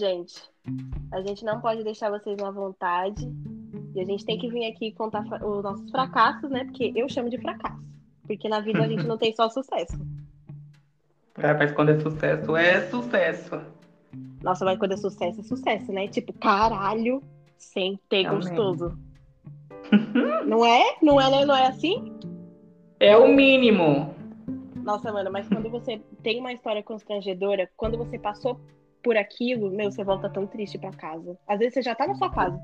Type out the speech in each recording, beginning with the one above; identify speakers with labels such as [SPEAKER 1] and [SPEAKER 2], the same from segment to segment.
[SPEAKER 1] gente, a gente não pode deixar vocês na vontade. E a gente tem que vir aqui contar os nossos fracassos, né? Porque eu chamo de fracasso. Porque na vida a gente não tem só sucesso.
[SPEAKER 2] É, mas quando é sucesso, é sucesso.
[SPEAKER 1] Nossa, mas quando é sucesso, é sucesso, né? Tipo, caralho, sem ter é gostoso. não é? Não é, né? Não é assim?
[SPEAKER 2] É o mínimo.
[SPEAKER 1] Nossa, mano, mas quando você tem uma história constrangedora, quando você passou por aquilo, meu, você volta tão triste para casa. Às vezes você já tá na sua casa.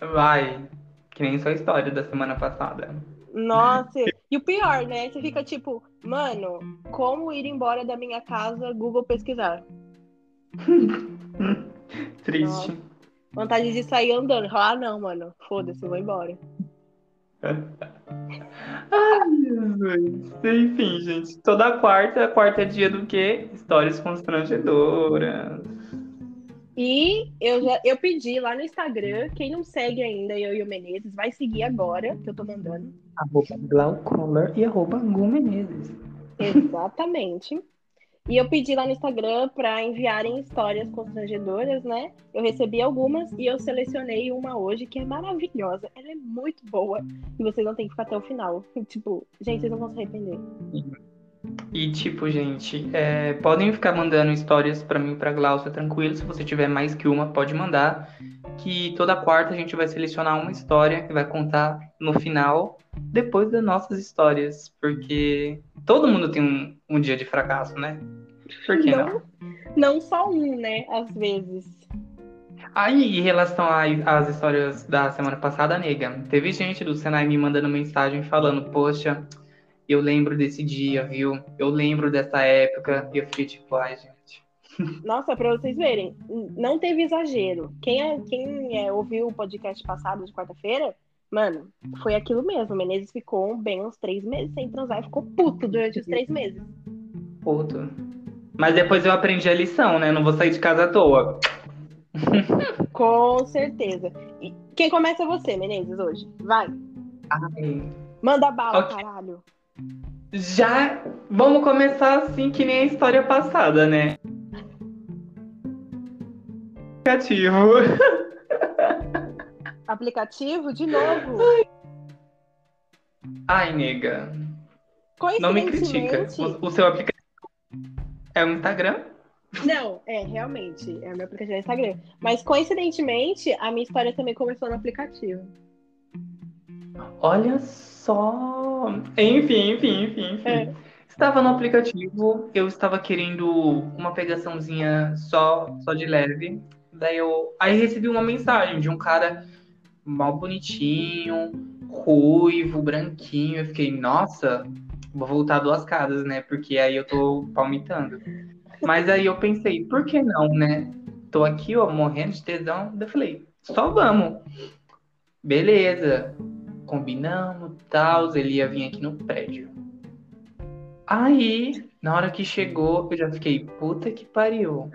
[SPEAKER 2] Vai. Que nem sua história da semana passada.
[SPEAKER 1] Nossa, e o pior, né? Você fica tipo, mano, como ir embora da minha casa, Google pesquisar.
[SPEAKER 2] Triste.
[SPEAKER 1] Nossa. Vontade de sair andando. Ah, não, mano. Foda-se, vou embora.
[SPEAKER 2] Ai. Enfim, gente. Toda quarta, quarta é dia do quê? Histórias constrangedoras.
[SPEAKER 1] E eu já eu pedi lá no Instagram, quem não segue ainda, eu e o Menezes, vai seguir agora, que eu tô mandando.
[SPEAKER 2] Arroba Glaucolor e arroba Gu Menezes.
[SPEAKER 1] Exatamente. E eu pedi lá no Instagram para enviarem histórias constrangedoras, né? Eu recebi algumas e eu selecionei uma hoje que é maravilhosa. Ela é muito boa e vocês não têm que ficar até o final. Tipo, gente, vocês não vão se arrepender.
[SPEAKER 2] E tipo, gente, é, podem ficar mandando histórias para mim, para Glaucia, tranquilo. Se você tiver mais que uma, pode mandar. Que toda quarta a gente vai selecionar uma história que vai contar no final, depois das nossas histórias, porque todo mundo tem um, um dia de fracasso, né? Por que não? Não,
[SPEAKER 1] não só um, né? Às vezes.
[SPEAKER 2] Aí, em relação às histórias da semana passada, nega, teve gente do Senai me mandando mensagem falando, poxa, eu lembro desse dia, viu? Eu lembro dessa época. E eu fiquei tipo, ai, gente.
[SPEAKER 1] Nossa, pra vocês verem, não teve exagero. Quem, é, quem é, ouviu o podcast passado de quarta-feira, mano, foi aquilo mesmo. O Menezes ficou bem uns três meses sem transar e ficou puto durante os três meses.
[SPEAKER 2] Puto. Mas depois eu aprendi a lição, né? Não vou sair de casa à toa.
[SPEAKER 1] Com certeza. E quem começa é você, Menezes, hoje. Vai.
[SPEAKER 2] Ai.
[SPEAKER 1] Manda bala, okay. caralho.
[SPEAKER 2] Já vamos começar assim que nem a história passada, né? Aplicativo.
[SPEAKER 1] Aplicativo de novo?
[SPEAKER 2] Ai, nega. Não me critica. O, o seu aplicativo é o Instagram?
[SPEAKER 1] Não, é, realmente. É o meu aplicativo é Instagram. Mas coincidentemente, a minha história também começou no aplicativo.
[SPEAKER 2] Olha só. Enfim, enfim, enfim, enfim. É. Estava no aplicativo, eu estava querendo uma pegaçãozinha só, só de leve. Daí eu. Aí recebi uma mensagem de um cara mal bonitinho, ruivo, branquinho. Eu fiquei, nossa, vou voltar duas casas, né? Porque aí eu tô palmitando. Mas aí eu pensei, por que não, né? Tô aqui, ó, morrendo de tesão. Eu falei, só vamos. Beleza. Combinamos, tal. Ele ia vir aqui no prédio. Aí, na hora que chegou, eu já fiquei, puta que pariu.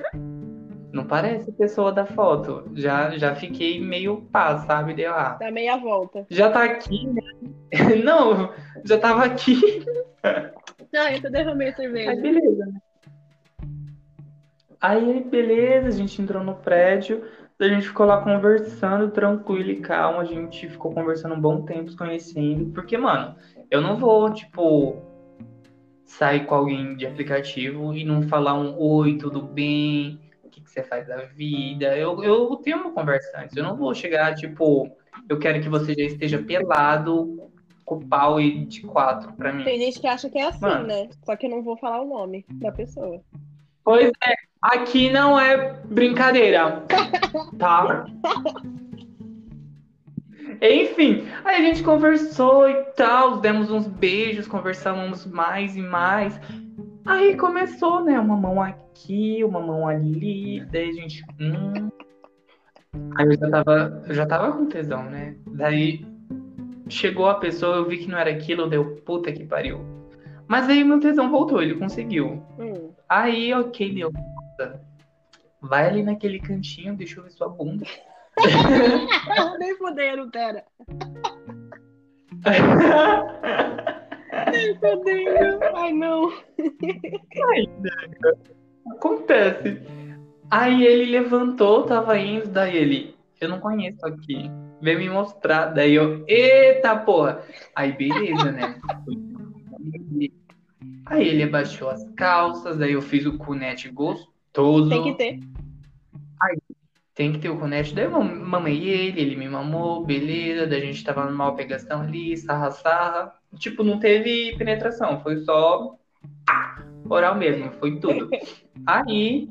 [SPEAKER 2] Não parece a pessoa da foto. Já, já fiquei meio pá, sabe? Deu ah.
[SPEAKER 1] Dá meia volta.
[SPEAKER 2] Já tá aqui, né? Não, já tava aqui.
[SPEAKER 1] Não, eu tô derramei a cerveja.
[SPEAKER 2] Aí, beleza. Aí, beleza, a gente entrou no prédio. A gente ficou lá conversando, tranquilo e calmo. A gente ficou conversando um bom tempo, se conhecendo. Porque, mano, eu não vou, tipo, sair com alguém de aplicativo e não falar um oi, tudo bem? Que, que você faz da vida. Eu, eu tenho uma conversa antes. Eu não vou chegar, tipo, eu quero que você já esteja pelado com o pau e de quatro pra mim.
[SPEAKER 1] Tem gente que acha que é assim, Mano. né? Só que eu não vou falar o nome da pessoa.
[SPEAKER 2] Pois é, aqui não é brincadeira, tá? Enfim, aí a gente conversou e tal, demos uns beijos, conversamos mais e mais. Aí começou, né? Uma mão aqui, uma mão ali, daí a gente. Hum. Aí eu já tava, eu já tava com tesão, né? Daí chegou a pessoa, eu vi que não era aquilo, deu puta que pariu. Mas aí meu tesão voltou, ele conseguiu. Hum. Aí, ok, deu. Vai ali naquele cantinho, deixa eu ver sua bunda.
[SPEAKER 1] Nem fudendo, pera. Fudendo. Ai, não.
[SPEAKER 2] Ai. Acontece. Aí ele levantou, tava indo, daí ele, eu não conheço aqui. Vem me mostrar. Daí eu, eita porra! Aí beleza, né? Aí ele abaixou as calças, daí eu fiz o cunete gostoso.
[SPEAKER 1] Tem que ter.
[SPEAKER 2] Aí, tem que ter o cunete, daí eu mamei ele, ele me mamou, beleza, daí a gente tava numa pegação ali, sarra, sarra. Tipo, não teve penetração, foi só oral mesmo, foi tudo. Aí,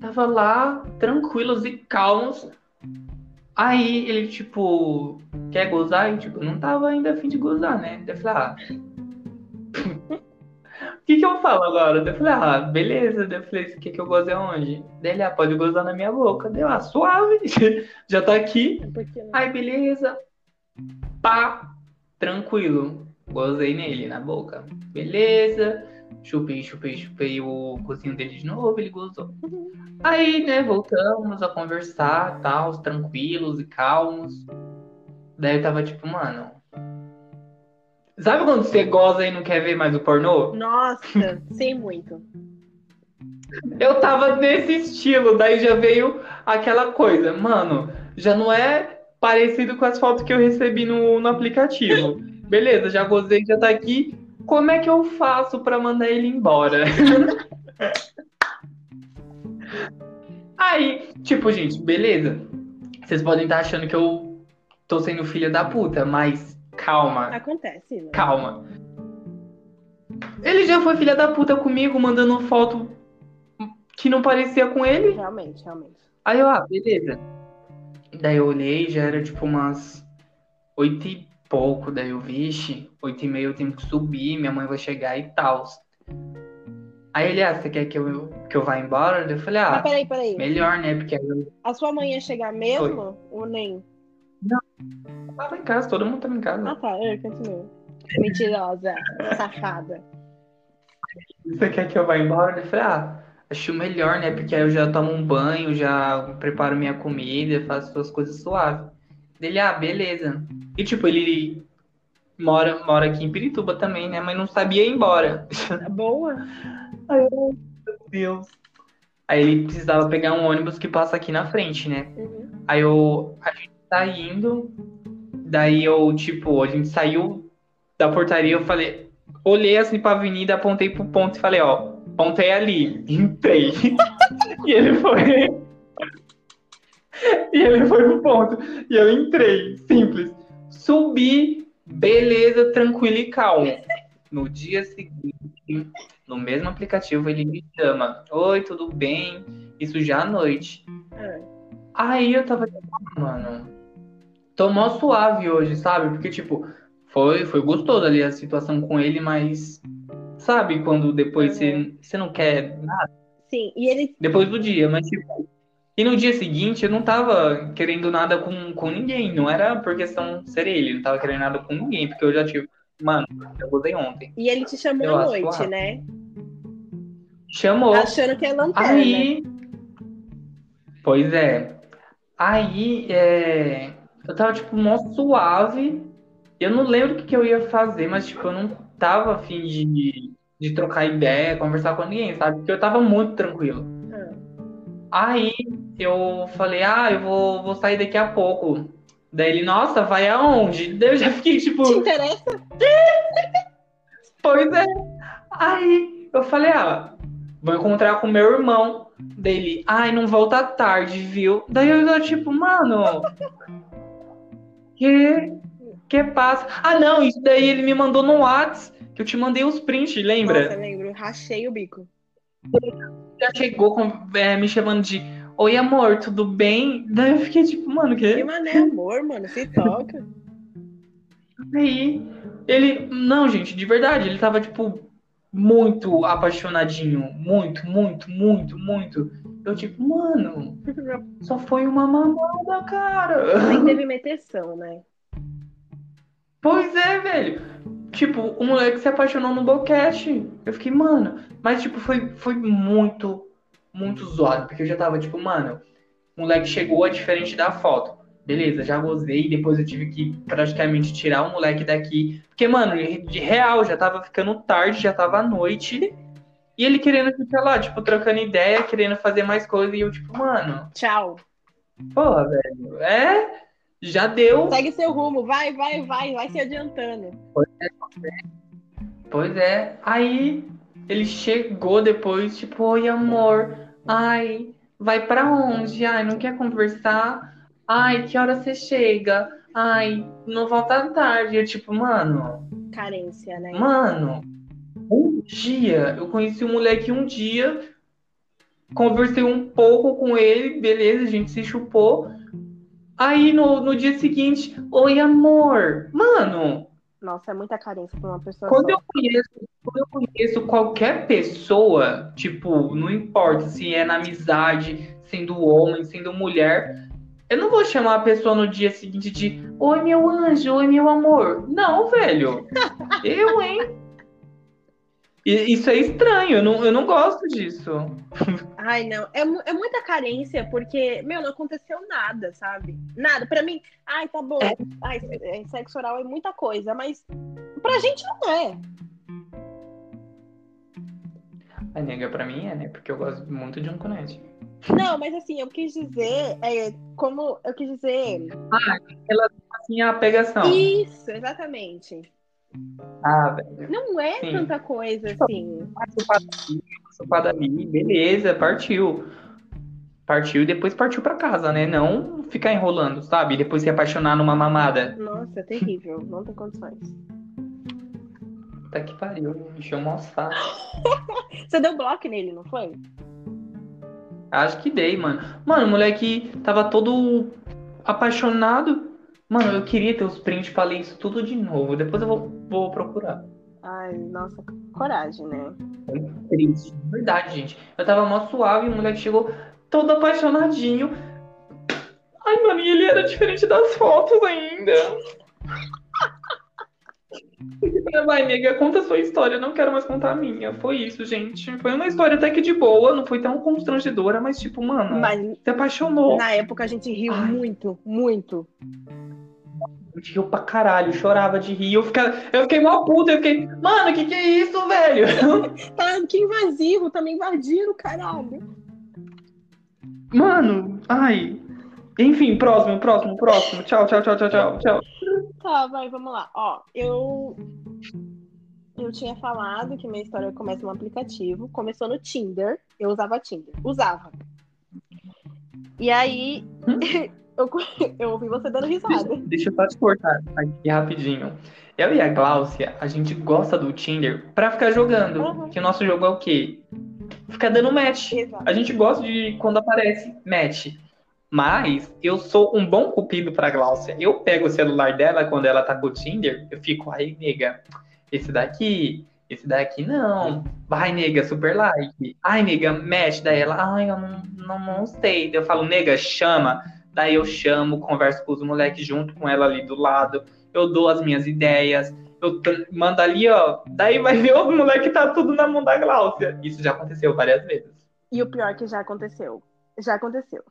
[SPEAKER 2] tava lá, tranquilos e calmos. Aí ele, tipo, quer gozar? E, tipo, não tava ainda afim de gozar, né? Daí eu falei, ah. O que que eu falo agora? Daí eu falei, ah, beleza. Daí eu falei, o que que eu gozei aonde? Daí ele, ah, pode gozar na minha boca. Daí eu, ah, suave. Já tá aqui. Aí, beleza. Pá, tranquilo. Gozei nele, na boca. Beleza. Chupei, chupei, chupei o cozinho dele de novo, ele gozou. Aí, né, voltamos a conversar, tal, tranquilos e calmos. Daí eu tava tipo, mano. Sabe quando você goza e não quer ver mais o pornô?
[SPEAKER 1] Nossa, sei muito.
[SPEAKER 2] Eu tava nesse estilo, daí já veio aquela coisa, mano, já não é parecido com as fotos que eu recebi no, no aplicativo. Beleza, já gozei, já tá aqui. Como é que eu faço para mandar ele embora? Aí, tipo, gente, beleza. Vocês podem estar achando que eu tô sendo filha da puta, mas calma.
[SPEAKER 1] Acontece, né?
[SPEAKER 2] Calma. Ele já foi filha da puta comigo, mandando foto que não parecia com ele.
[SPEAKER 1] Realmente, realmente.
[SPEAKER 2] Aí eu, ah, beleza. Daí eu olhei, já era tipo umas oito e pouco, daí eu, vixe, oito e meia eu tenho que subir, minha mãe vai chegar e tal. Aí ele, ah, você quer que eu, que eu vá embora? Eu falei, ah,
[SPEAKER 1] peraí, peraí.
[SPEAKER 2] melhor, né? Porque aí eu
[SPEAKER 1] A sua mãe ia chegar mesmo ou nem?
[SPEAKER 2] tava em casa, todo mundo tava em casa.
[SPEAKER 1] Ah, tá. É, continua. Mentirosa, safada.
[SPEAKER 2] Você quer que eu vá embora? Eu falei, ah, acho melhor, né? Porque aí eu já tomo um banho, já preparo minha comida, faço as coisas suaves. Ele, ah, beleza. E tipo, ele mora, mora aqui em Pirituba também, né? Mas não sabia ir embora.
[SPEAKER 1] Boa.
[SPEAKER 2] Ai, meu Deus. Aí ele precisava pegar um ônibus que passa aqui na frente, né?
[SPEAKER 1] Uhum.
[SPEAKER 2] Aí eu, a gente tá indo, daí eu, tipo, a gente saiu da portaria, eu falei, olhei assim pra avenida, apontei pro ponto e falei, ó, ponto é ali, entrei. e ele foi. e ele foi pro ponto. E eu entrei, simples. Subi, beleza, tranquilo e calmo. No dia seguinte, no mesmo aplicativo, ele me chama. Oi, tudo bem? Isso já à noite.
[SPEAKER 1] É.
[SPEAKER 2] Aí eu tava tipo, ah, mano, tô mó suave hoje, sabe? Porque, tipo, foi, foi gostoso ali a situação com ele, mas sabe quando depois você, você não quer nada?
[SPEAKER 1] Sim, e ele.
[SPEAKER 2] Depois do dia, mas tipo. E no dia seguinte eu não tava querendo nada com, com ninguém. Não era por questão ser ele, não tava querendo nada com ninguém, porque eu já tive. Mano, eu gozei ontem.
[SPEAKER 1] E ele te chamou
[SPEAKER 2] Eu
[SPEAKER 1] à noite, né?
[SPEAKER 2] Chamou.
[SPEAKER 1] Achando que é lanterna.
[SPEAKER 2] Aí. Pois é. Aí, é, eu tava, tipo, mó suave. Eu não lembro o que, que eu ia fazer, mas, tipo, eu não tava afim de, de trocar ideia, conversar com ninguém, sabe? Porque eu tava muito tranquilo.
[SPEAKER 1] Ah.
[SPEAKER 2] Aí eu falei, ah, eu vou, vou sair daqui a pouco. Daí ele, nossa, vai aonde? Daí eu já fiquei, tipo,
[SPEAKER 1] Te interessa?
[SPEAKER 2] Pois é. Aí eu falei, ah, vou encontrar com meu irmão. Dele, ai, não volta tarde, viu? Daí eu tô tipo, mano. Que. Que passa? Ah, não, isso daí ele me mandou no Whats, que eu te mandei os prints, lembra?
[SPEAKER 1] Nossa, lembro. Rachei o bico.
[SPEAKER 2] Já chegou com- é, me chamando de Oi, amor, tudo bem? Daí eu fiquei tipo, mano,
[SPEAKER 1] Que
[SPEAKER 2] que.
[SPEAKER 1] mané, amor, mano. Se toca.
[SPEAKER 2] Aí ele. Não, gente, de verdade, ele tava, tipo, muito apaixonadinho. Muito, muito, muito, muito. Eu, tipo, mano, só foi uma mamada, cara.
[SPEAKER 1] Nem teve meteção, né?
[SPEAKER 2] Pois é, velho. Tipo, o moleque se apaixonou no boquete. Eu fiquei, mano. Mas, tipo, foi, foi muito, muito zoado. Porque eu já tava, tipo, mano, o moleque chegou é diferente da foto. Beleza, já gozei. Depois eu tive que praticamente tirar o moleque daqui. Porque, mano, de real, já tava ficando tarde, já tava à noite. E ele querendo ficar lá, tipo, trocando ideia, querendo fazer mais coisa. E eu, tipo, mano.
[SPEAKER 1] Tchau.
[SPEAKER 2] Porra, velho. É. Já deu.
[SPEAKER 1] Segue seu rumo, vai, vai, vai, vai se adiantando.
[SPEAKER 2] Pois é. Pois é. Aí ele chegou depois, tipo, oi amor. Ai, vai pra onde? Ai, não quer conversar? Ai, que hora você chega? Ai, não volta tarde. Eu, tipo, mano.
[SPEAKER 1] Carência, né?
[SPEAKER 2] Mano, um dia, eu conheci um moleque um dia, conversei um pouco com ele, beleza, a gente se chupou. Aí no, no dia seguinte, oi amor. Mano.
[SPEAKER 1] Nossa, é muita carência pra uma pessoa.
[SPEAKER 2] Quando eu, conheço, quando eu conheço qualquer pessoa, tipo, não importa se é na amizade, sendo homem, sendo mulher, eu não vou chamar a pessoa no dia seguinte de Oi, meu anjo, oi, meu amor. Não, velho. eu, hein? Isso é estranho, eu não, eu não gosto disso.
[SPEAKER 1] Ai, não. É, é muita carência, porque, meu, não aconteceu nada, sabe? Nada. Pra mim, ai, tá bom. É. Ai, é, sexo oral é muita coisa, mas pra gente não é.
[SPEAKER 2] A nega, pra mim é, né? Porque eu gosto muito de um conete.
[SPEAKER 1] Não, mas assim, eu quis dizer, é, como eu quis dizer.
[SPEAKER 2] Ah, ela assim a pegação.
[SPEAKER 1] Isso, exatamente.
[SPEAKER 2] Ah, velho.
[SPEAKER 1] Não é Sim. tanta coisa assim.
[SPEAKER 2] Passou ali, beleza, partiu. Partiu e depois partiu para casa, né? Não ficar enrolando, sabe? depois se apaixonar numa mamada.
[SPEAKER 1] Nossa, é terrível. Não tem condições.
[SPEAKER 2] Tá que pariu, encheu um saco.
[SPEAKER 1] Você deu bloco nele, não foi?
[SPEAKER 2] Acho que dei, mano. Mano, o moleque tava todo apaixonado. Mano, eu queria ter os prints pra ler isso tudo de novo. Depois eu vou, vou procurar.
[SPEAKER 1] Ai, nossa, coragem, né?
[SPEAKER 2] Foi triste, de verdade, gente. Eu tava mó suave e o moleque chegou todo apaixonadinho. Ai, mano, e ele era diferente das fotos ainda. Vai, amiga, conta a sua história, eu não quero mais contar a minha. Foi isso, gente. Foi uma história até que de boa, não foi tão constrangedora, mas tipo, mano, mas, se apaixonou.
[SPEAKER 1] Na época a gente riu Ai. muito, muito.
[SPEAKER 2] Gente riu pra caralho, chorava de rir. Eu, fica, eu fiquei mó puta, eu fiquei, mano, que que é isso, velho?
[SPEAKER 1] tá, que invasivo, tá me invadindo, caralho.
[SPEAKER 2] Mano, ai. Enfim, próximo, próximo, próximo. Tchau, tchau, tchau, tchau, tchau, tchau.
[SPEAKER 1] Tá, vai, vamos lá. Ó, eu. Eu tinha falado que minha história começa no aplicativo. Começou no Tinder. Eu usava Tinder. Usava. E aí. Hum? eu, eu ouvi você dando risada.
[SPEAKER 2] Deixa, deixa eu só te cortar aqui rapidinho. Eu e a Gláucia, a gente gosta do Tinder pra ficar jogando. Uhum. Que o nosso jogo é o quê? Ficar dando match. Exato. A gente gosta de quando aparece match. Mas eu sou um bom cupido pra Gláucia. Eu pego o celular dela quando ela tá com o Tinder, eu fico, ai, nega, esse daqui, esse daqui não. Vai, nega, super like. Ai, nega, mexe. Daí ela, ai, eu não, não, não sei. Eu falo, nega, chama. Daí eu chamo, converso com os moleques junto com ela ali do lado. Eu dou as minhas ideias. Eu mando ali, ó. Daí vai ver o moleque tá tudo na mão da Gláucia. Isso já aconteceu várias vezes.
[SPEAKER 1] E o pior que já aconteceu. Já aconteceu.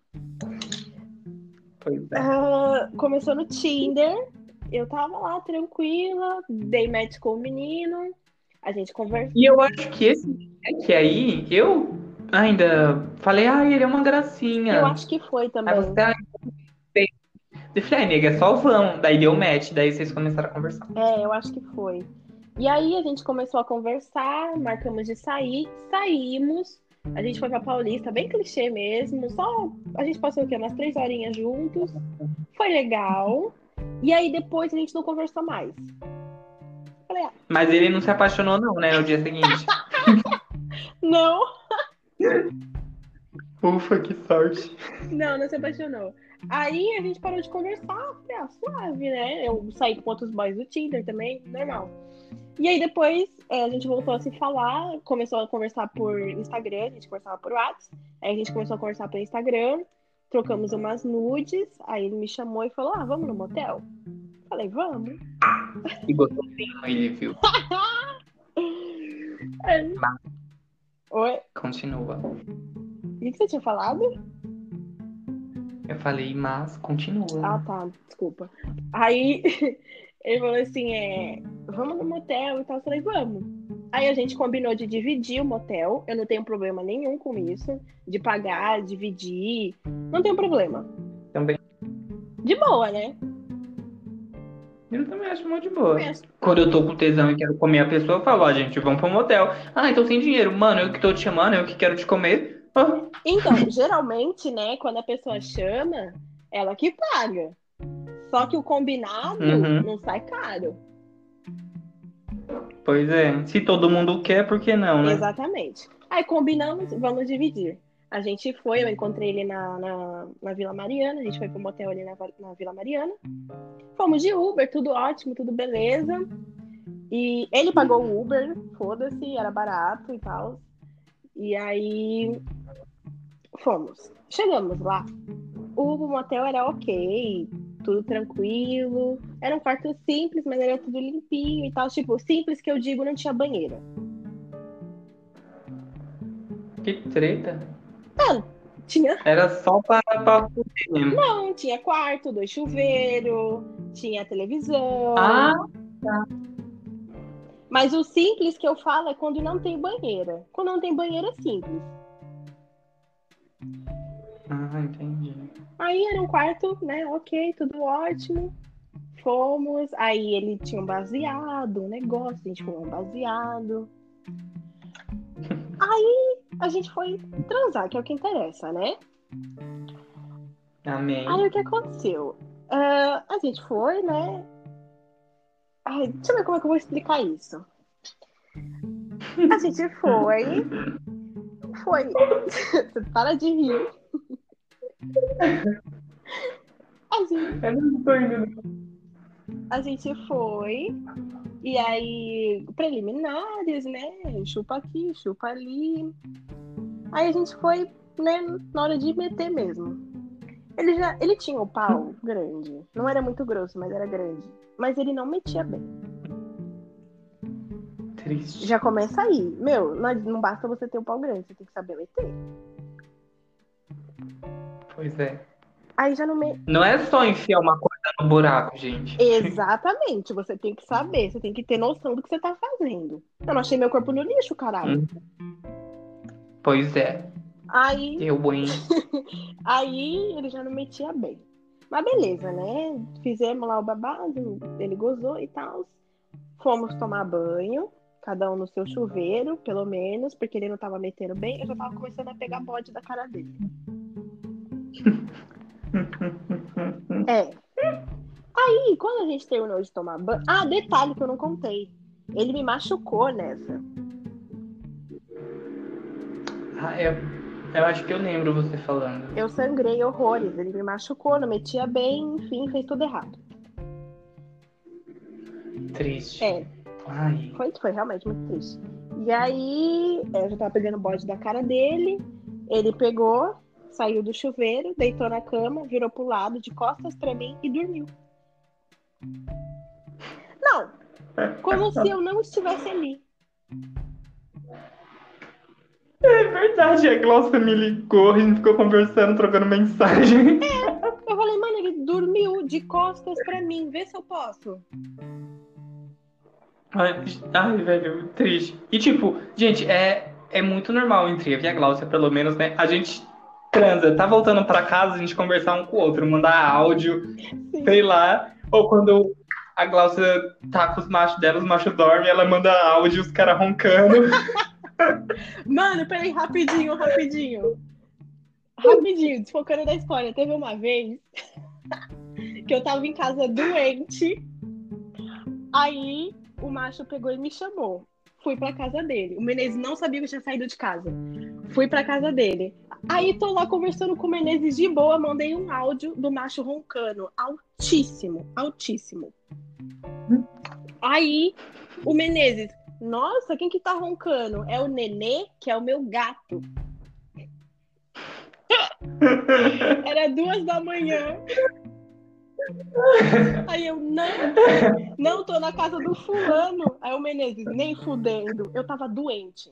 [SPEAKER 2] Pois é.
[SPEAKER 1] Uh, começou no Tinder. Eu tava lá tranquila, dei match com o menino, a gente conversou.
[SPEAKER 2] E eu acho que esse é que aí eu ainda falei, ah, ele é uma gracinha.
[SPEAKER 1] Eu acho que foi também. Aí você, ah,
[SPEAKER 2] eu falei, ah, nega, é só vão. Daí deu match, daí vocês começaram a conversar.
[SPEAKER 1] É, eu acho que foi. E aí a gente começou a conversar, marcamos de sair, saímos. A gente foi pra Paulista, bem clichê mesmo. Só a gente passou o quê? Umas três horinhas juntos. Foi legal. E aí depois a gente não conversou mais.
[SPEAKER 2] Falei, ah. Mas ele não se apaixonou, não, né? No dia seguinte.
[SPEAKER 1] não.
[SPEAKER 2] Ufa, que sorte.
[SPEAKER 1] Não, não se apaixonou. Aí a gente parou de conversar. Falei, ah, suave, né? Eu saí com outros boys do Tinder também, normal. E aí depois é, a gente voltou a se falar, começou a conversar por Instagram, a gente conversava por WhatsApp, aí a gente começou a conversar pelo Instagram, trocamos umas nudes, aí ele me chamou e falou, ah, vamos no motel? Falei, vamos.
[SPEAKER 2] E gostosinho ele, viu?
[SPEAKER 1] é. Oi?
[SPEAKER 2] Continua.
[SPEAKER 1] O que você tinha falado?
[SPEAKER 2] Eu falei, mas continua.
[SPEAKER 1] Ah, tá, desculpa. Aí Ele falou assim, é, vamos no motel e tal. Eu falei, vamos. Aí a gente combinou de dividir o motel. Eu não tenho problema nenhum com isso. De pagar, dividir. Não tem problema.
[SPEAKER 2] Também.
[SPEAKER 1] De boa, né?
[SPEAKER 2] Eu também acho muito de boa. Quando eu tô com tesão e quero comer a pessoa, eu falo, ó, gente, vamos pro motel. Ah, então sem dinheiro. Mano, eu que tô te chamando, eu que quero te comer.
[SPEAKER 1] Então, geralmente, né, quando a pessoa chama, ela que paga. Só que o combinado
[SPEAKER 2] Uhum.
[SPEAKER 1] não sai caro.
[SPEAKER 2] Pois é. Se todo mundo quer, por que não, né?
[SPEAKER 1] Exatamente. Aí combinamos, vamos dividir. A gente foi, eu encontrei ele na, na, na Vila Mariana, a gente foi pro motel ali na, na Vila Mariana. Fomos de Uber, tudo ótimo, tudo beleza. E ele pagou o Uber, foda-se, era barato e tal. E aí fomos. Chegamos lá. O motel era ok, tudo tranquilo. Era um quarto simples, mas era tudo limpinho e tal. Tipo, simples que eu digo, não tinha banheira.
[SPEAKER 2] Que treta.
[SPEAKER 1] Tinha
[SPEAKER 2] Era só fuder mesmo.
[SPEAKER 1] Não, tinha quarto, dois chuveiros, tinha televisão.
[SPEAKER 2] Ah,
[SPEAKER 1] Mas o simples que eu falo é quando não tem banheira. Quando não tem banheira, é simples.
[SPEAKER 2] ah, entendi.
[SPEAKER 1] Aí era um quarto, né? Ok, tudo ótimo. Fomos. Aí ele tinha um baseado, um negócio, a gente comeu um baseado. Aí a gente foi transar, que é o que interessa, né?
[SPEAKER 2] Amém.
[SPEAKER 1] Aí o que aconteceu? Ah, a gente foi, né? Ai, deixa eu ver como é que eu vou explicar isso. A gente foi. Foi. Para de rir. A gente,
[SPEAKER 2] Eu não tô indo.
[SPEAKER 1] a gente foi. E aí, preliminares, né? Chupa aqui, chupa ali. Aí a gente foi, né, na hora de meter mesmo. Ele já, ele tinha o pau grande. Não era muito grosso, mas era grande. Mas ele não metia bem.
[SPEAKER 2] Triste.
[SPEAKER 1] Já começa aí. Meu, não, basta você ter o pau grande, você tem que saber meter.
[SPEAKER 2] Pois é.
[SPEAKER 1] Aí já não me...
[SPEAKER 2] Não é só enfiar uma coisa no buraco, gente.
[SPEAKER 1] Exatamente, você tem que saber, você tem que ter noção do que você tá fazendo. Eu não achei meu corpo no lixo, caralho.
[SPEAKER 2] Pois é.
[SPEAKER 1] Aí,
[SPEAKER 2] Eu, hein?
[SPEAKER 1] aí ele já não metia bem. Mas beleza, né? Fizemos lá o babado, ele gozou e tal. Fomos tomar banho, cada um no seu chuveiro, pelo menos, porque ele não tava metendo bem. Eu já tava começando a pegar bode da cara dele. É. Aí, quando a gente terminou de tomar banho. Ah, detalhe que eu não contei. Ele me machucou nessa.
[SPEAKER 2] Ah, eu, eu acho que eu lembro você falando.
[SPEAKER 1] Eu sangrei horrores. Ele me machucou, não metia bem, enfim, fez tudo errado.
[SPEAKER 2] Triste.
[SPEAKER 1] É,
[SPEAKER 2] Ai.
[SPEAKER 1] foi, foi realmente muito triste. E aí, é, eu já tava pegando bode da cara dele. Ele pegou, saiu do chuveiro, deitou na cama, virou pro lado, de costas pra mim e dormiu. Não, como se eu não estivesse ali.
[SPEAKER 2] É verdade, a Glaucia me ligou, a gente ficou conversando, trocando mensagem.
[SPEAKER 1] Eu falei, mano, ele dormiu de costas pra mim. Vê se eu posso.
[SPEAKER 2] Ai, ai, velho, triste. E tipo, gente, é, é muito normal entre eu e a Glaucia, pelo menos, né? A gente transa, tá voltando pra casa, a gente conversar um com o outro, mandar áudio, sei lá. Ou quando a Glaucia tá com os machos dela, os machos dormem, ela manda áudio, os caras roncando.
[SPEAKER 1] Mano, peraí, rapidinho, rapidinho. Rapidinho, desfocando da história. Teve uma vez que eu tava em casa doente. Aí o macho pegou e me chamou. Fui pra casa dele. O Menezes não sabia que eu tinha saído de casa. Fui pra casa dele. Aí tô lá conversando com o Menezes de boa, mandei um áudio do macho roncando. Altíssimo, altíssimo. Aí o Menezes, nossa, quem que tá roncando? É o Nenê, que é o meu gato. Era duas da manhã. Aí eu, não, não, tô na casa do fulano. Aí o Menezes, nem fudendo. Eu tava doente.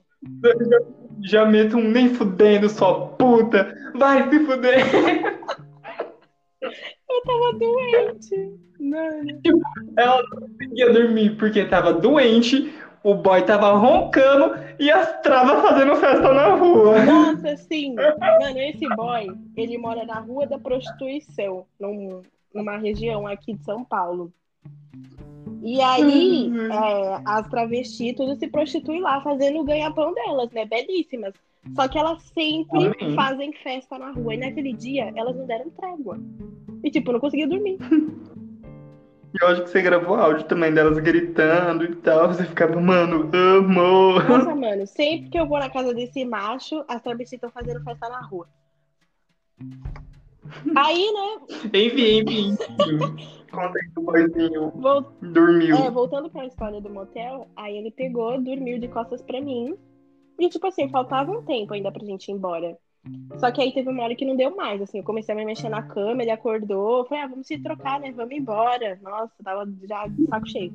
[SPEAKER 2] Já meto um nem fudendo, sua puta. Vai se fuder.
[SPEAKER 1] Eu tava doente. Mano.
[SPEAKER 2] Ela não conseguia dormir porque tava doente. O boy tava roncando e as travas fazendo festa na rua.
[SPEAKER 1] Nossa, sim. Mano, esse boy, ele mora na Rua da Prostituição, num, numa região aqui de São Paulo. E aí,
[SPEAKER 2] Uhum.
[SPEAKER 1] é, as travestis tudo se prostituem lá, fazendo o ganha-pão delas, né? Belíssimas. Só que elas sempre fazem festa na rua. E naquele dia, elas não deram trégua. E, tipo, eu não conseguia dormir.
[SPEAKER 2] E eu acho que você gravou áudio também delas gritando e tal. Você ficava, mano, amor.
[SPEAKER 1] Nossa, mano, sempre que eu vou na casa desse macho, as travestis estão fazendo festa na rua. Aí, né,
[SPEAKER 2] Enfim, enfim. Conta aí que o boyzinho
[SPEAKER 1] vol-
[SPEAKER 2] dormiu.
[SPEAKER 1] é, voltando pra história do motel, aí ele pegou, dormiu de costas pra mim. E, tipo assim, faltava um tempo ainda pra gente ir embora. Só que aí teve uma hora que não deu mais, assim, eu comecei a me mexer na cama, ele acordou, falei, ah, vamos se trocar, né, vamos embora. Nossa, tava já de saco cheio.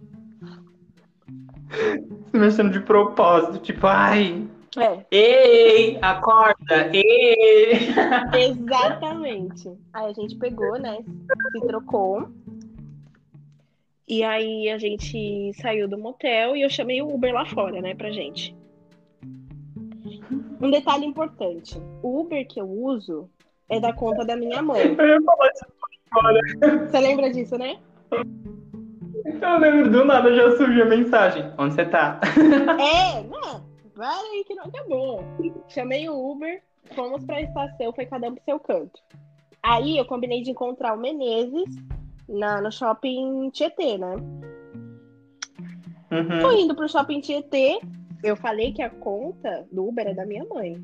[SPEAKER 2] Se mexendo de propósito, tipo, ai,
[SPEAKER 1] É,
[SPEAKER 2] ei, acorda, ei.
[SPEAKER 1] Exatamente. Aí a gente pegou, né? Se trocou. E aí a gente saiu do motel e eu chamei o Uber lá fora, né, pra gente. Um detalhe importante: o Uber que eu uso é da conta da minha mãe.
[SPEAKER 2] Eu ia falar isso.
[SPEAKER 1] Você lembra disso, né?
[SPEAKER 2] Eu lembro do nada já surgiu a mensagem. Onde você tá?
[SPEAKER 1] É, não, vai aí que não acabou. Chamei o Uber, fomos pra estação, foi cada um pro seu canto. Aí eu combinei de encontrar o Menezes na, no shopping Tietê, né?
[SPEAKER 2] Uhum.
[SPEAKER 1] Tô indo pro shopping Tietê. Eu falei que a conta do Uber é da minha mãe.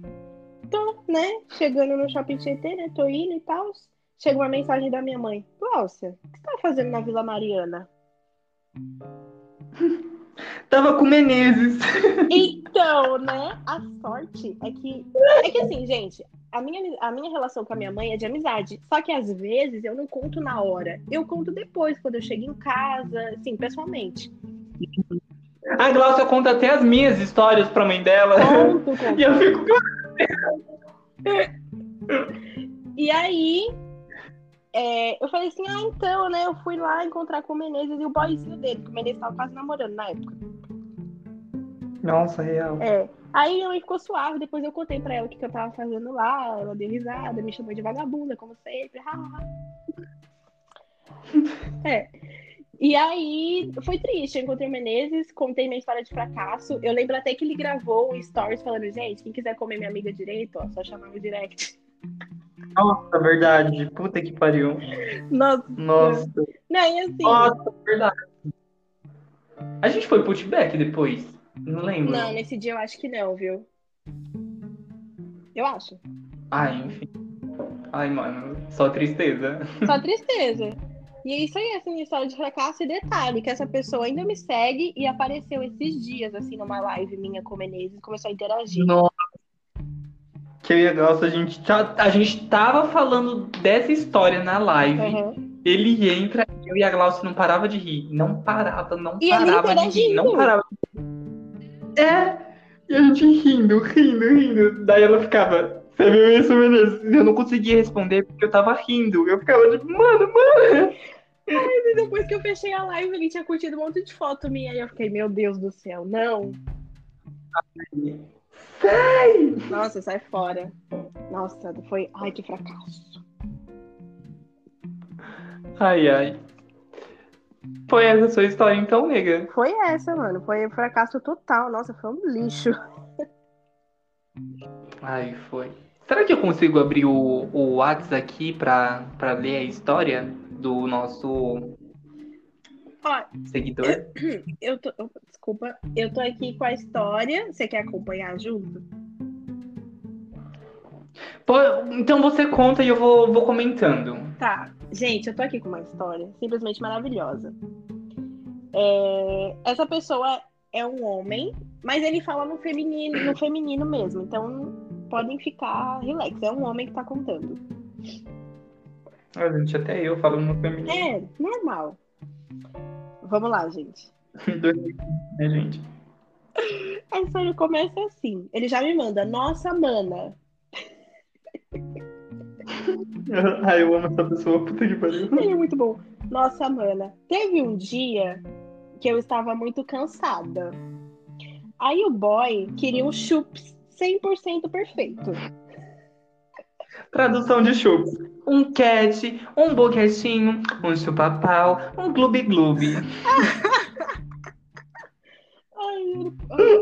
[SPEAKER 1] Tô, né? Chegando no shopping Tietê, né? Tô indo e tal. Chega uma mensagem da minha mãe. Glaucia, o que você tá fazendo na Vila Mariana?
[SPEAKER 2] Tava com Menezes.
[SPEAKER 1] Então, né? A sorte é que. É que assim, gente, a minha, a minha relação com a minha mãe é de amizade. Só que às vezes eu não conto na hora. Eu conto depois, quando eu chego em casa, assim, pessoalmente.
[SPEAKER 2] A Glaucia conta até as minhas histórias pra mãe dela.
[SPEAKER 1] Conto, conto.
[SPEAKER 2] E eu fico.
[SPEAKER 1] E aí, é, eu falei assim, ah, então, né? Eu fui lá encontrar com o Menezes e o boyzinho dele, que o Menezes tava quase namorando na época.
[SPEAKER 2] Nossa, real.
[SPEAKER 1] É. Aí minha mãe ficou suave, depois eu contei pra ela o que, que eu tava fazendo lá, ela deu risada, me chamou de vagabunda, como sempre. é. E aí foi triste, eu encontrei o Menezes, contei minha história de fracasso. Eu lembro até que ele gravou um stories falando, gente, quem quiser comer minha amiga direito, ó, só chamar no direct.
[SPEAKER 2] Nossa, verdade. Puta que pariu.
[SPEAKER 1] Nossa.
[SPEAKER 2] Nossa.
[SPEAKER 1] Não, e assim.
[SPEAKER 2] Nossa, verdade. A gente foi pro Outback depois? Não lembro.
[SPEAKER 1] Não, nesse dia eu acho que não, viu? Eu acho.
[SPEAKER 2] Ai, enfim. Ai, mano, só tristeza.
[SPEAKER 1] Só tristeza. E é isso aí, minha história de fracasso e detalhe, que essa pessoa ainda me segue e apareceu esses dias, assim, numa live minha com o Menezes, começou a interagir.
[SPEAKER 2] Nossa. Que e a Glaucia, a gente, tá- a gente tava falando dessa história na live.
[SPEAKER 1] Uhum.
[SPEAKER 2] Ele entra eu e a Glaucia não parava de rir. Não parava, não
[SPEAKER 1] E
[SPEAKER 2] parava de rir. Não parava de rir. É. E a gente rindo, rindo, rindo. Daí ela ficava, você viu isso, Menezes? Eu não conseguia responder porque eu tava rindo. Eu ficava tipo, mano, mano.
[SPEAKER 1] Depois que eu fechei a live, ele tinha curtido um monte de foto minha. E eu fiquei, meu Deus do céu, não.
[SPEAKER 2] Sai!
[SPEAKER 1] Nossa, sai fora. Nossa, foi. Ai, que fracasso.
[SPEAKER 2] Ai, ai. Foi essa a sua história então, nega?
[SPEAKER 1] Foi essa, mano. Foi um fracasso total. Nossa, foi um lixo.
[SPEAKER 2] Ai, foi. Será que eu consigo abrir o, o Whats aqui pra, pra ler a história do nosso
[SPEAKER 1] Ó,
[SPEAKER 2] seguidor?
[SPEAKER 1] eu tô. opa, Desculpa, eu tô aqui com a história. Você quer acompanhar junto?
[SPEAKER 2] Pô, então você conta e eu vou, vou comentando.
[SPEAKER 1] Tá. Gente, eu tô aqui com uma história simplesmente maravilhosa. É, Essa pessoa é um homem, mas ele fala no feminino, no feminino mesmo. Então podem ficar relax. É um homem que tá contando.
[SPEAKER 2] Ah, gente, até eu falo no feminino.
[SPEAKER 1] É, normal. Vamos lá, gente.
[SPEAKER 2] né, gente?
[SPEAKER 1] A história começa assim. Ele já me manda, nossa, mana.
[SPEAKER 2] Ai, eu amo essa pessoa, puta que pariu.
[SPEAKER 1] Ele é muito bom. Nossa, mana. Teve um dia que eu estava muito cansada. Aí o boy queria um chups 100% perfeito.
[SPEAKER 2] Tradução de chups. Um cat, um boquetinho, um chupa-pau, um gloob-gloob.
[SPEAKER 1] Ai,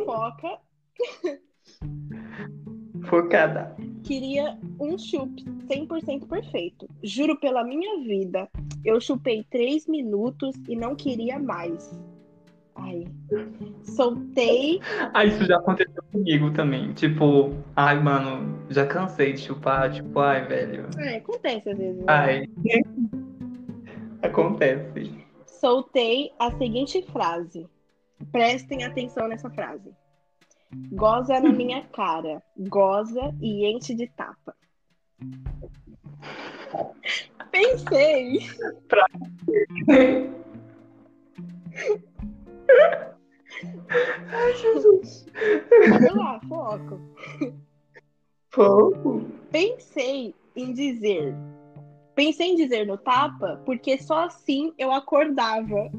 [SPEAKER 1] foca
[SPEAKER 2] Focada.
[SPEAKER 1] queria um chup 100% perfeito. Juro pela minha vida, eu chupei três minutos e não queria mais. Ai, soltei.
[SPEAKER 2] Ah, isso já aconteceu comigo também. Tipo, ai, mano, já cansei de chupar. Tipo, ai, velho.
[SPEAKER 1] É, acontece às vezes. né?
[SPEAKER 2] Ai. Acontece.
[SPEAKER 1] Soltei a seguinte frase. Prestem atenção nessa frase. Goza na minha cara, goza e enche de tapa. Pensei,
[SPEAKER 2] Ai, Jesus.
[SPEAKER 1] vamos lá, foco.
[SPEAKER 2] Pouco.
[SPEAKER 1] Pensei em dizer. Pensei em dizer no tapa, porque só assim eu acordava.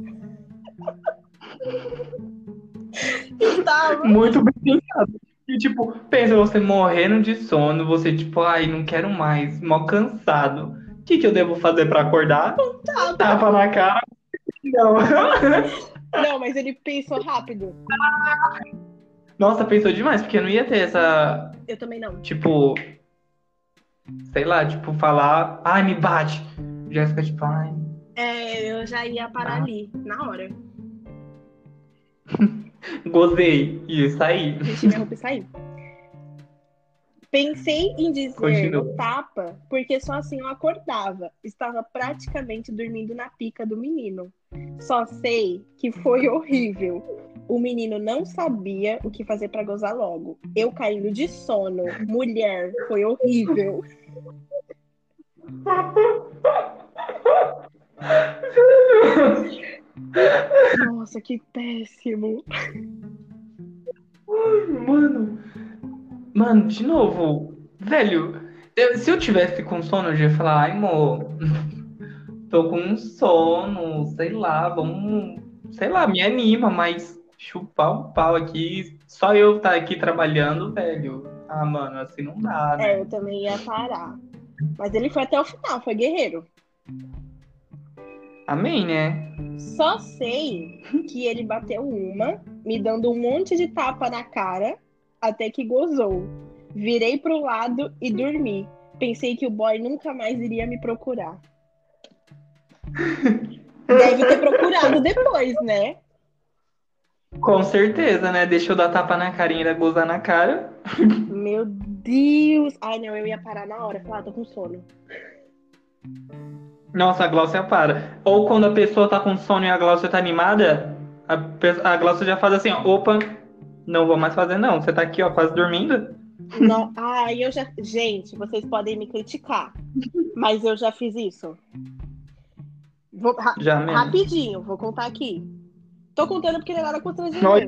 [SPEAKER 1] Estava.
[SPEAKER 2] Muito bem pensado. E, tipo, pensa você morrendo de sono, você, tipo, ai, não quero mais, mó cansado. O que, que eu devo fazer pra acordar?
[SPEAKER 1] Tapa.
[SPEAKER 2] Tapa na cara. Não.
[SPEAKER 1] Não, mas ele pensou rápido.
[SPEAKER 2] Nossa, pensou demais, porque não ia ter essa,
[SPEAKER 1] Eu também não.
[SPEAKER 2] tipo, sei lá, tipo, falar, ai, me bate. Jéssica, tipo, ai.
[SPEAKER 1] É, eu já ia parar
[SPEAKER 2] Ah.
[SPEAKER 1] ali, na hora.
[SPEAKER 2] Gozei. E saí.
[SPEAKER 1] Minha roupa e sair. Pensei em dizer
[SPEAKER 2] Continua.
[SPEAKER 1] tapa, porque só assim eu acordava. Estava praticamente dormindo na pica do menino. Só sei que foi horrível. O menino não sabia o que fazer pra gozar logo. Eu caindo de sono. Mulher, foi horrível. Nossa, que péssimo.
[SPEAKER 2] Mano. Mano, de novo. Velho, eu- se eu tivesse com sono, eu ia falar, ai, amor, tô com um sono, sei lá, vamos, sei lá, me anima, mas chupar um pau aqui, só eu estar aqui trabalhando, velho. Ah, mano, assim não dá, né?
[SPEAKER 1] É, eu também ia parar. Mas ele foi até o final, foi guerreiro.
[SPEAKER 2] Amém, né?
[SPEAKER 1] Só sei que ele bateu uma, me dando um monte de tapa na cara, até que gozou. Virei pro lado e dormi. Pensei que o boy nunca mais iria me procurar. Deve ter procurado depois, né?
[SPEAKER 2] Com certeza, né? Deixa eu dar tapa na cara e ainda gozar na cara.
[SPEAKER 1] Meu Deus! Ai, não, eu ia parar na hora. Falar, ah, tô com sono.
[SPEAKER 2] Nossa, a Glaucia para. Ou quando a pessoa tá com sono e a Glaucia tá animada, a, pe- a Glaucia já faz assim, ó, opa, não vou mais fazer não. Você tá aqui, ó, quase dormindo.
[SPEAKER 1] Não, ai, eu já. Gente, vocês podem me criticar, mas eu já fiz isso. Vou, ra-
[SPEAKER 2] Já mesmo.
[SPEAKER 1] rapidinho, vou contar aqui. Tô contando porque ele era constrangedor.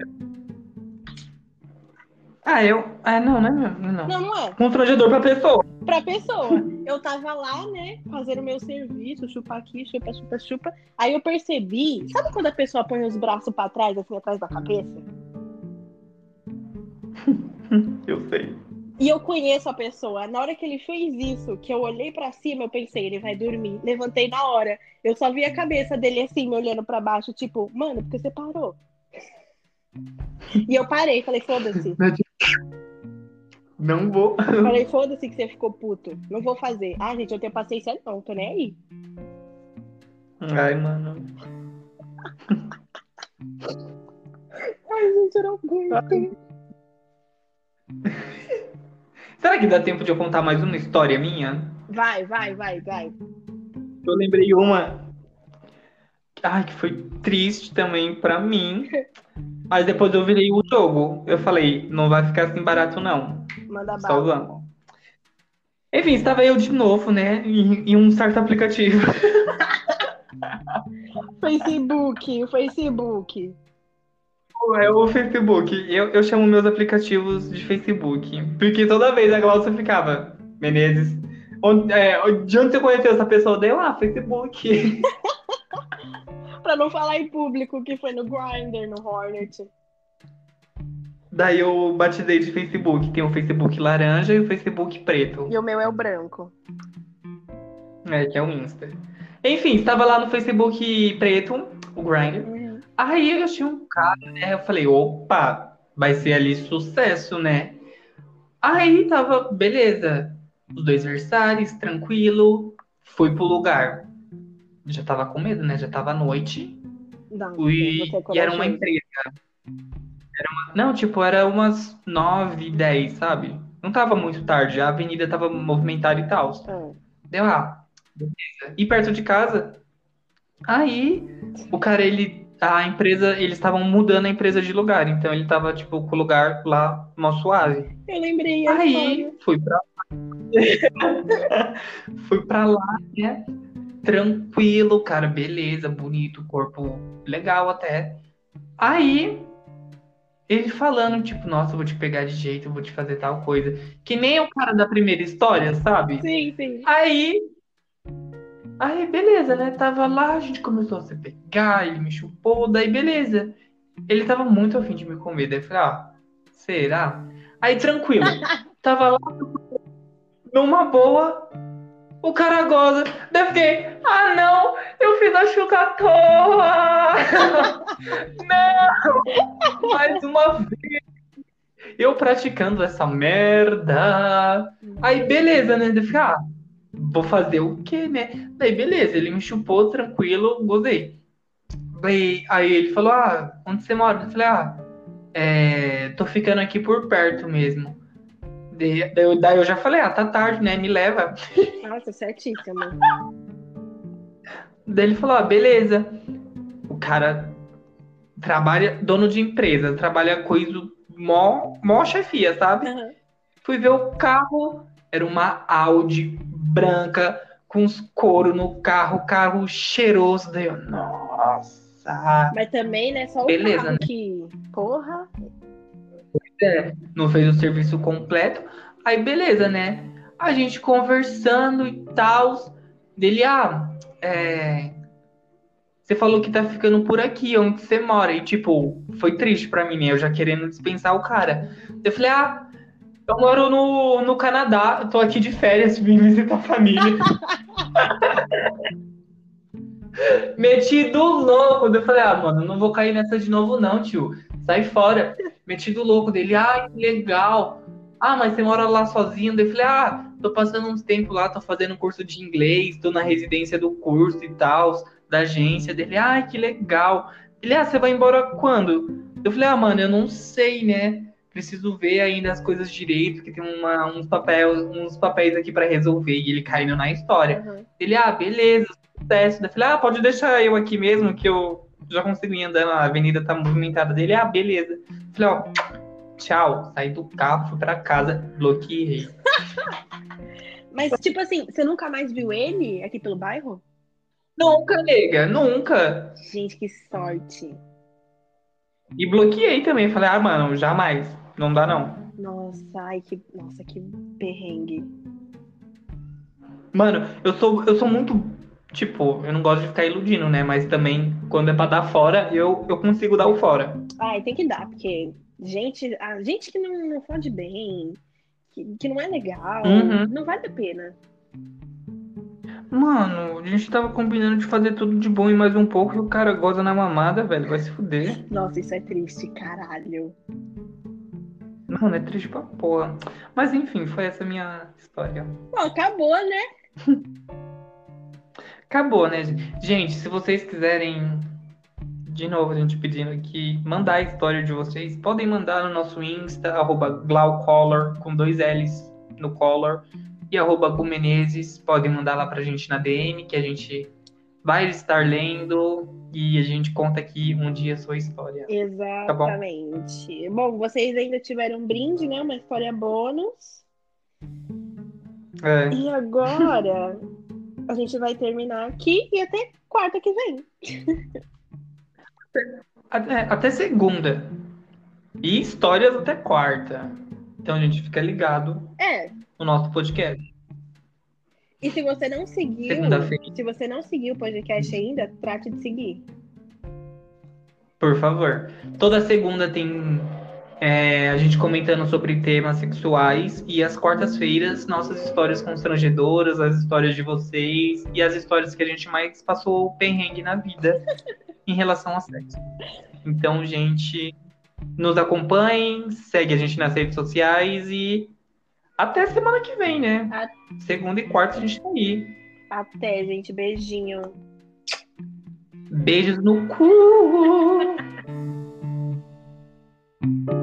[SPEAKER 2] Ah, eu. Ah, não, né, meu? Não.
[SPEAKER 1] Não, não é.
[SPEAKER 2] Constrangedor pra pessoa.
[SPEAKER 1] Pra pessoa. Eu tava lá, né, fazendo o meu serviço, chupa aqui, chupa, chupa, chupa. Aí eu percebi. Sabe quando a pessoa põe os braços pra trás, assim, atrás da cabeça?
[SPEAKER 2] Eu sei.
[SPEAKER 1] E eu conheço a pessoa. Na hora que ele fez isso, que eu olhei pra cima, eu pensei, ele vai dormir. Levantei na hora. Eu só vi a cabeça dele assim, me olhando pra baixo, tipo, mano, por que você parou? E eu parei, falei, foda-se.
[SPEAKER 2] Não vou.
[SPEAKER 1] Falei, foda-se que você ficou puto. Não vou fazer. Ah, gente, eu tenho paciência não, tô nem aí.
[SPEAKER 2] Ai, mano.
[SPEAKER 1] Ai, gente, eu não aguento.
[SPEAKER 2] Será que dá tempo de eu contar mais uma história minha?
[SPEAKER 1] Vai, vai, vai, vai.
[SPEAKER 2] Eu lembrei uma. Ai, que foi triste também pra mim. Mas depois eu virei o jogo. Eu falei, não vai ficar assim barato, não.
[SPEAKER 1] Manda
[SPEAKER 2] Só
[SPEAKER 1] bala.
[SPEAKER 2] vamos. Enfim, estava eu de novo, né? Em, em um certo aplicativo.
[SPEAKER 1] Facebook, o Facebook.
[SPEAKER 2] É o Facebook. Eu, eu chamo meus aplicativos de Facebook. Porque toda vez a Glaucia ficava, Menezes, onde, é, de onde você conheceu essa pessoa? Deu lá, Facebook.
[SPEAKER 1] Pra não falar em público que foi no Grindr, no Hornet.
[SPEAKER 2] Daí eu batizei de Facebook. Tem o Facebook laranja e o Facebook preto.
[SPEAKER 1] E o meu é o branco.
[SPEAKER 2] É, que é o Insta. Enfim, estava lá no Facebook preto, o Grindr. Aí eu achei um cara, né? Eu falei, opa, vai ser ali sucesso, né? Aí tava, beleza. Os dois versários, tranquilo. Fui pro lugar. Já tava com medo, né? Já tava à noite.
[SPEAKER 1] Não,
[SPEAKER 2] Fui,
[SPEAKER 1] é
[SPEAKER 2] e era uma empresa. Era uma- não, tipo, era umas 9, 10, sabe? Não tava muito tarde, a avenida tava movimentada e tal.
[SPEAKER 1] Ah,
[SPEAKER 2] Deu lá, beleza. E perto de casa. Aí, o cara, ele. A empresa, eles estavam mudando a empresa de lugar. Então ele tava, tipo, com o lugar lá mal suave.
[SPEAKER 1] eu lembrei
[SPEAKER 2] Aí
[SPEAKER 1] história.
[SPEAKER 2] fui pra fui pra lá, né? Tranquilo, cara, beleza, bonito, corpo legal até. Aí ele falando, tipo, nossa, eu vou te pegar de jeito, eu vou te fazer tal coisa. Que nem o cara da primeira história, sabe?
[SPEAKER 1] Sim, sim.
[SPEAKER 2] Aí. Aí, beleza, né? Tava lá, a gente começou a se pegar, ele me chupou, daí beleza. Ele tava muito afim de me comer, daí eu falei, ah, será? Aí, tranquilo. Tava lá, numa boa, o cara goza. Daí eu fiquei, ah, não, eu fiz a chuca à toa! não! Mais uma vez! Eu praticando essa merda. Aí, beleza, né? Daí eu fiquei, ah, vou fazer o quê, né? Daí, beleza, ele me chupou, tranquilo, gozei. Daí, aí ele falou, ah, onde você mora? Eu falei, ah, é, tô ficando aqui por perto mesmo. Daí, daí eu- já falei, ah, tá tarde, né? Me leva.
[SPEAKER 1] Nossa, certíssimo.
[SPEAKER 2] Daí ele falou, ah, beleza. O cara trabalha, dono de empresa, trabalha coisa mó, mó chefia, sabe?
[SPEAKER 1] Aham.
[SPEAKER 2] Fui ver o carro, era uma Audi branca, com os couro no carro, carro cheiroso. Daí eu, nossa.
[SPEAKER 1] Mas também, né, só o
[SPEAKER 2] Beleza,
[SPEAKER 1] carro
[SPEAKER 2] né?
[SPEAKER 1] que... Porra.
[SPEAKER 2] É, não fez o serviço completo. Aí, beleza, né? A gente conversando e tal. Dele, ah, é. Você falou que tá ficando por aqui, onde você mora. E, tipo, foi triste pra mim, né? Eu já querendo dispensar o cara. Eu falei, ah, eu moro no, no Canadá, tô aqui de férias, vim visitar a família. Metido louco. Eu falei, ah, mano, não vou cair nessa de novo, não, tio. Sai fora. Metido louco dele, ah, que legal. Ah, mas você mora lá sozinho? Eu falei, ah, tô passando uns tempos lá, tô fazendo um curso de inglês, tô na residência do curso e tal, da agência dele. Ah, que legal. Ele, ah, você vai embora quando? Eu falei, ah, mano, eu não sei, né? Preciso ver ainda as coisas direito, porque tem uma, uns, papéis, uns papéis aqui pra resolver. E ele caindo na história.
[SPEAKER 1] Aham.
[SPEAKER 2] Ele, ah, beleza, sucesso. Eu falei, ah, pode deixar eu aqui mesmo, que eu já consigo ir andando, a avenida tá movimentada dele. Ah, beleza. Falei, ó, tchau. Saí do carro, fui pra casa, bloqueei.
[SPEAKER 1] Mas, tipo assim, você nunca mais viu ele aqui pelo bairro?
[SPEAKER 2] Nunca, nega, nunca.
[SPEAKER 1] Gente, que sorte.
[SPEAKER 2] E bloqueei também. Falei, ah, mano, jamais. Não dá, não.
[SPEAKER 1] Nossa, ai, que... Nossa, que perrengue.
[SPEAKER 2] Mano, eu sou, eu sou muito. Tipo, eu não gosto de ficar iludindo, né? Mas também, quando é pra dar fora, eu, eu consigo dar o fora.
[SPEAKER 1] Ai, tem que dar, porque gente, a gente que não, não fode bem, que, que não é legal,
[SPEAKER 2] Uhum.
[SPEAKER 1] não vale a pena.
[SPEAKER 2] Mano, a gente tava combinando de fazer tudo de bom e mais um pouco e o cara goza na mamada, velho. Vai se fuder.
[SPEAKER 1] Nossa, isso é triste, caralho.
[SPEAKER 2] Mano, é triste pra porra. Mas enfim, foi essa minha história.
[SPEAKER 1] Bom, acabou, né?
[SPEAKER 2] Acabou, né, gente? Se vocês quiserem, de novo, a gente pedindo aqui, mandar a história de vocês, podem mandar no nosso Insta, arroba glaucolor, com dois L's no color, e arroba gumenezes. Podem mandar lá pra gente na DM, que a gente vai estar lendo e a gente conta aqui um dia a sua história.
[SPEAKER 1] Exatamente. bom. vocês ainda tiveram um brinde, né? Uma história bônus.
[SPEAKER 2] É,
[SPEAKER 1] E agora a gente vai terminar aqui e até quarta que vem.
[SPEAKER 2] até, até segunda. E histórias até quarta. Então a gente fica ligado
[SPEAKER 1] É.
[SPEAKER 2] no nosso podcast.
[SPEAKER 1] E se você não seguiu, se você não seguiu o podcast ainda, trate de seguir.
[SPEAKER 2] Por favor. Toda segunda tem É, a gente comentando sobre temas sexuais e as quartas-feiras, nossas histórias constrangedoras, as histórias de vocês e as histórias que a gente mais passou perrengue na vida em relação a sexo. Então, gente, nos acompanhem, segue a gente nas redes sociais e até semana que vem, né? Segunda e quarta a gente tá aí.
[SPEAKER 1] Até, gente. Beijinho.
[SPEAKER 2] Beijos no cu.